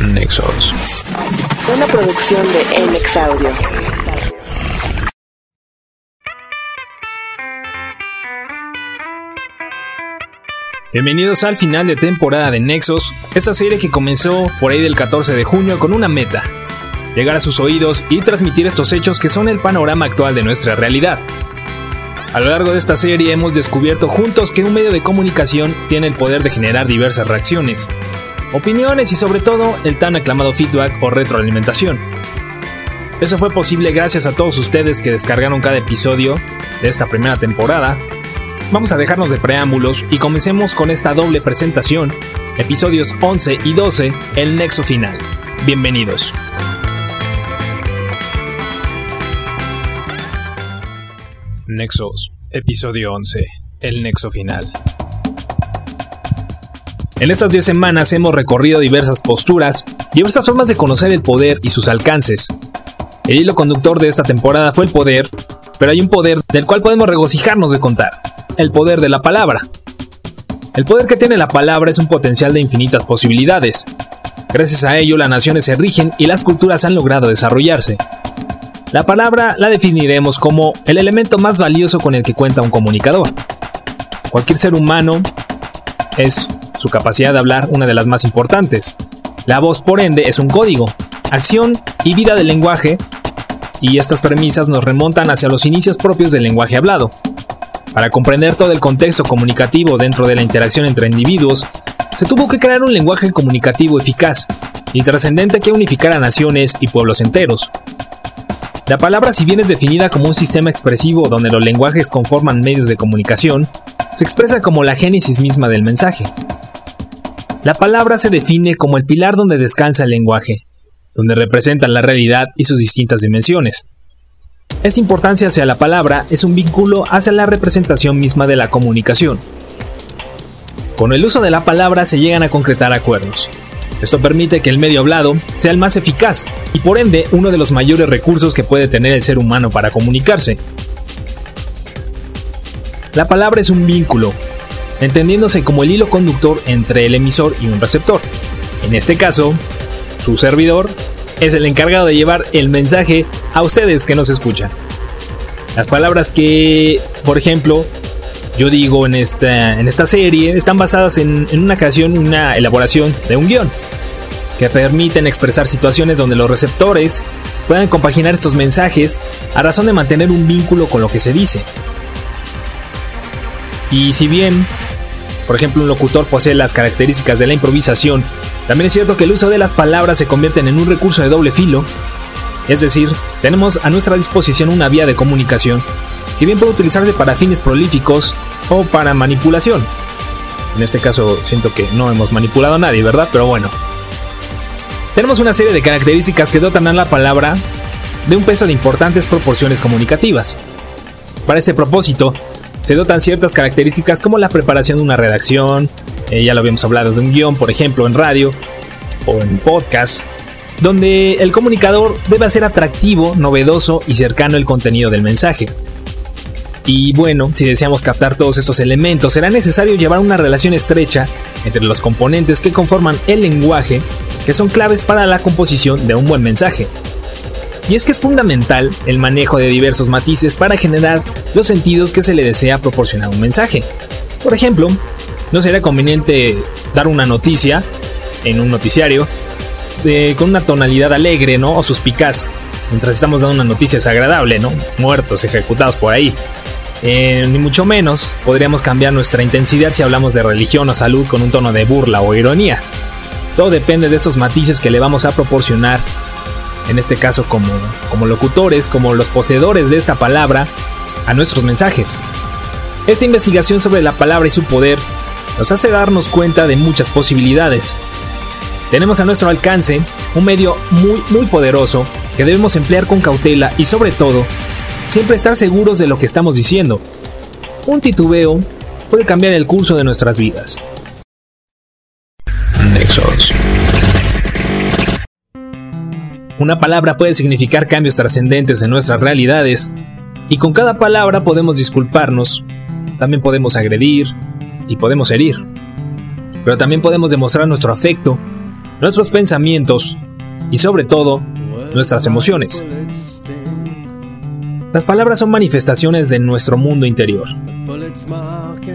Nexos. Una producción de NX Audio. Bienvenidos al final de temporada de Nexos, esta serie que comenzó por ahí del 14 de junio con una meta, llegar a sus oídos y transmitir estos hechos que son el panorama actual de nuestra realidad. A lo largo de esta serie hemos descubierto juntos que un medio de comunicación tiene el poder de generar diversas reacciones, opiniones y sobre todo el tan aclamado feedback o retroalimentación. Eso fue posible gracias a todos ustedes que descargaron cada episodio de esta primera temporada Vamos a dejarnos de preámbulos y comencemos con esta doble presentación, episodios 11 y 12, el nexo final. Bienvenidos. Nexos, episodio 11, el nexo final. En estas 10 semanas hemos recorrido diversas posturas, diversas formas de conocer el poder y sus alcances. El hilo conductor de esta temporada fue el poder, pero hay un poder del cual podemos regocijarnos de contar el poder de la palabra. El poder que tiene la palabra es un potencial de infinitas posibilidades. Gracias a ello las naciones se rigen y las culturas han logrado desarrollarse. La palabra la definiremos como el elemento más valioso con el que cuenta un comunicador. Cualquier ser humano es su capacidad de hablar una de las más importantes. La voz, por ende, es un código, acción y vida del lenguaje, y estas premisas nos remontan hacia los inicios propios del lenguaje hablado, para comprender todo el contexto comunicativo dentro de la interacción entre individuos, se tuvo que crear un lenguaje comunicativo eficaz y trascendente que unificara naciones y pueblos enteros. La palabra, si bien es definida como un sistema expresivo donde los lenguajes conforman medios de comunicación, se expresa como la génesis misma del mensaje. La palabra se define como el pilar donde descansa el lenguaje, donde representa la realidad y sus distintas dimensiones. Esta importancia hacia la palabra es un vínculo hacia la representación misma de la comunicación. Con el uso de la palabra se llegan a concretar acuerdos. Esto permite que el medio hablado sea el más eficaz y por ende uno de los mayores recursos que puede tener el ser humano para comunicarse. La palabra es un vínculo, entendiéndose como el hilo conductor entre el emisor y un receptor. En este caso, su servidor es el encargado de llevar el mensaje a ustedes que nos escuchan. Las palabras que, por ejemplo, yo digo en esta, en esta serie están basadas en, en una creación, una elaboración de un guion, que permiten expresar situaciones donde los receptores puedan compaginar estos mensajes a razón de mantener un vínculo con lo que se dice. Y si bien, por ejemplo, un locutor posee las características de la improvisación también es cierto que el uso de las palabras se convierte en un recurso de doble filo, es decir, tenemos a nuestra disposición una vía de comunicación que bien puede utilizarse para fines prolíficos o para manipulación. En este caso siento que no hemos manipulado a nadie, ¿verdad? Pero bueno. Tenemos una serie de características que dotan a la palabra de un peso de importantes proporciones comunicativas. Para este propósito, se dotan ciertas características como la preparación de una redacción, eh, ya lo habíamos hablado de un guion, por ejemplo, en radio o en podcast, donde el comunicador debe ser atractivo, novedoso y cercano al contenido del mensaje. Y bueno, si deseamos captar todos estos elementos, será necesario llevar una relación estrecha entre los componentes que conforman el lenguaje, que son claves para la composición de un buen mensaje. Y es que es fundamental el manejo de diversos matices para generar los sentidos que se le desea proporcionar un mensaje. Por ejemplo, no sería conveniente dar una noticia en un noticiario con una tonalidad alegre, ¿no? O suspicaz, mientras estamos dando una noticia desagradable, ¿no? Muertos, ejecutados por ahí. Eh, ni mucho menos podríamos cambiar nuestra intensidad si hablamos de religión o salud con un tono de burla o ironía. Todo depende de estos matices que le vamos a proporcionar, en este caso como, como locutores, como los poseedores de esta palabra, a nuestros mensajes. Esta investigación sobre la palabra y su poder nos hace darnos cuenta de muchas posibilidades. Tenemos a nuestro alcance un medio muy muy poderoso que debemos emplear con cautela y sobre todo, siempre estar seguros de lo que estamos diciendo. Un titubeo puede cambiar el curso de nuestras vidas. Nexos. Una palabra puede significar cambios trascendentes en nuestras realidades y con cada palabra podemos disculparnos, también podemos agredir, y podemos herir. Pero también podemos demostrar nuestro afecto nuestros pensamientos y sobre todo nuestras emociones. Las palabras son manifestaciones de nuestro mundo interior.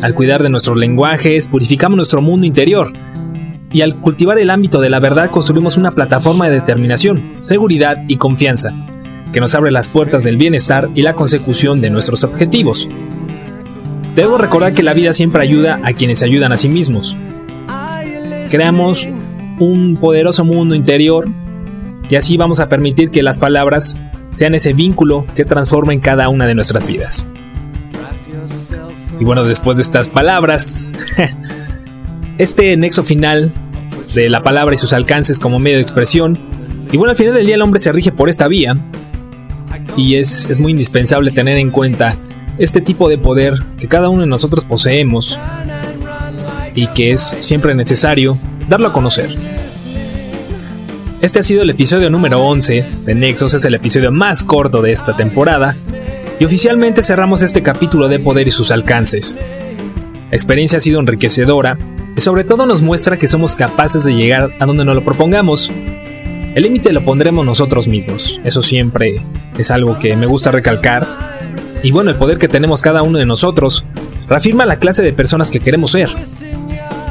Al cuidar de nuestros lenguajes, purificamos nuestro mundo interior. Y al cultivar el ámbito de la verdad, construimos una plataforma de determinación, seguridad y confianza, que nos abre las puertas del bienestar y la consecución de nuestros objetivos. Debo recordar que la vida siempre ayuda a quienes se ayudan a sí mismos. Creamos un poderoso mundo interior y así vamos a permitir que las palabras sean ese vínculo que transformen cada una de nuestras vidas. Y bueno, después de estas palabras, este nexo final de la palabra y sus alcances como medio de expresión, y bueno, al final del día el hombre se rige por esta vía, y es, es muy indispensable tener en cuenta este tipo de poder que cada uno de nosotros poseemos, y que es siempre necesario darlo a conocer. Este ha sido el episodio número 11 de Nexos, es el episodio más corto de esta temporada, y oficialmente cerramos este capítulo de poder y sus alcances. La experiencia ha sido enriquecedora y sobre todo nos muestra que somos capaces de llegar a donde nos lo propongamos. El límite lo pondremos nosotros mismos, eso siempre es algo que me gusta recalcar. Y bueno, el poder que tenemos cada uno de nosotros reafirma la clase de personas que queremos ser.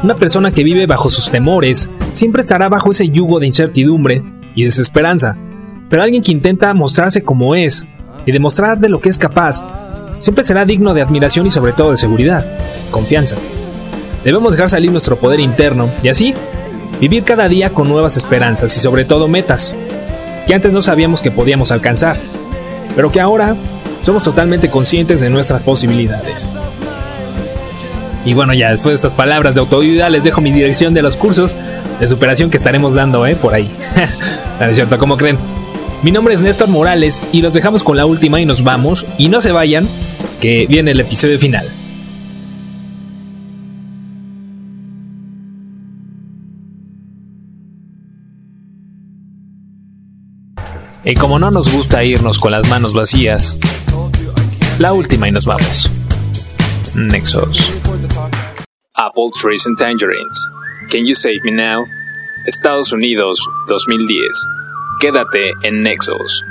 Una persona que vive bajo sus temores siempre estará bajo ese yugo de incertidumbre y desesperanza, pero alguien que intenta mostrarse como es y demostrar de lo que es capaz, siempre será digno de admiración y sobre todo de seguridad, confianza. Debemos dejar salir nuestro poder interno y así vivir cada día con nuevas esperanzas y sobre todo metas que antes no sabíamos que podíamos alcanzar, pero que ahora somos totalmente conscientes de nuestras posibilidades. Y bueno, ya después de estas palabras de autoayuda, les dejo mi dirección de los cursos de superación que estaremos dando, ¿eh? Por ahí. ¿No es cierto? ¿Cómo creen? Mi nombre es Néstor Morales y los dejamos con la última y nos vamos. Y no se vayan, que viene el episodio final. Y como no nos gusta irnos con las manos vacías, la última y nos vamos. Nexos. Apple Trees and Tangerines. Can You Save Me Now? Estados Unidos, 2010. Quédate en Nexos.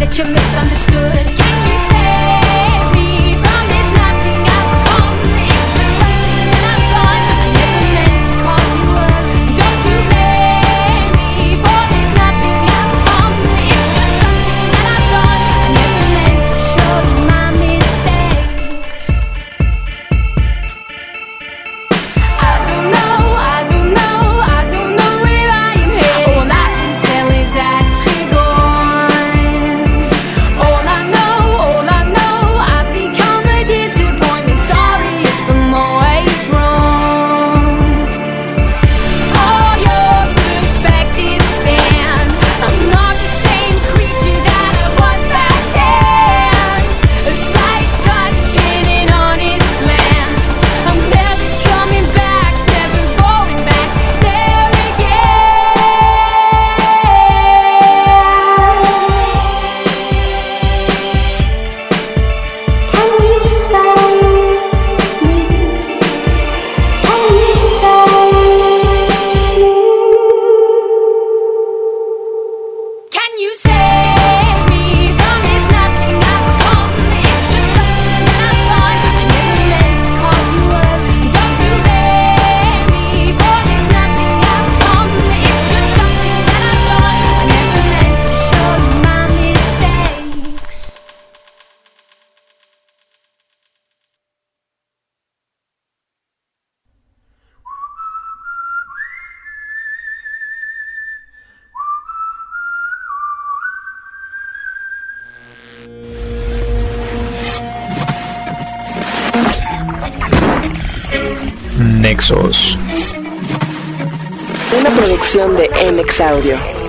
that you misunderstood. Nexos. Una producción de NX Audio.